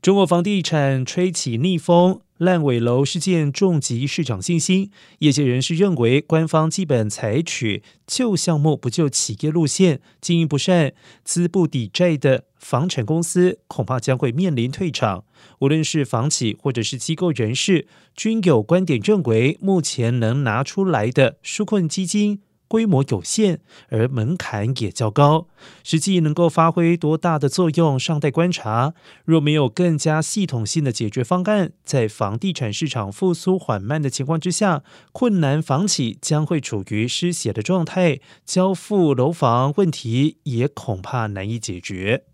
中国房地产吹起逆风，烂尾楼事件重击市场信心。业界人士认为，官方基本采取救项目不救企业路线，经营不善、资不抵债的房产公司恐怕将会面临退场。无论是房企或者是机构人士，均有观点认为，目前能拿出来的纾困基金。规模有限，而门槛也较高，实际能够发挥多大的作用尚待观察。若没有更加系统性的解决方案，在房地产市场复苏缓慢的情况之下，困难房企将会处于失血的状态，交付楼房问题也恐怕难以解决。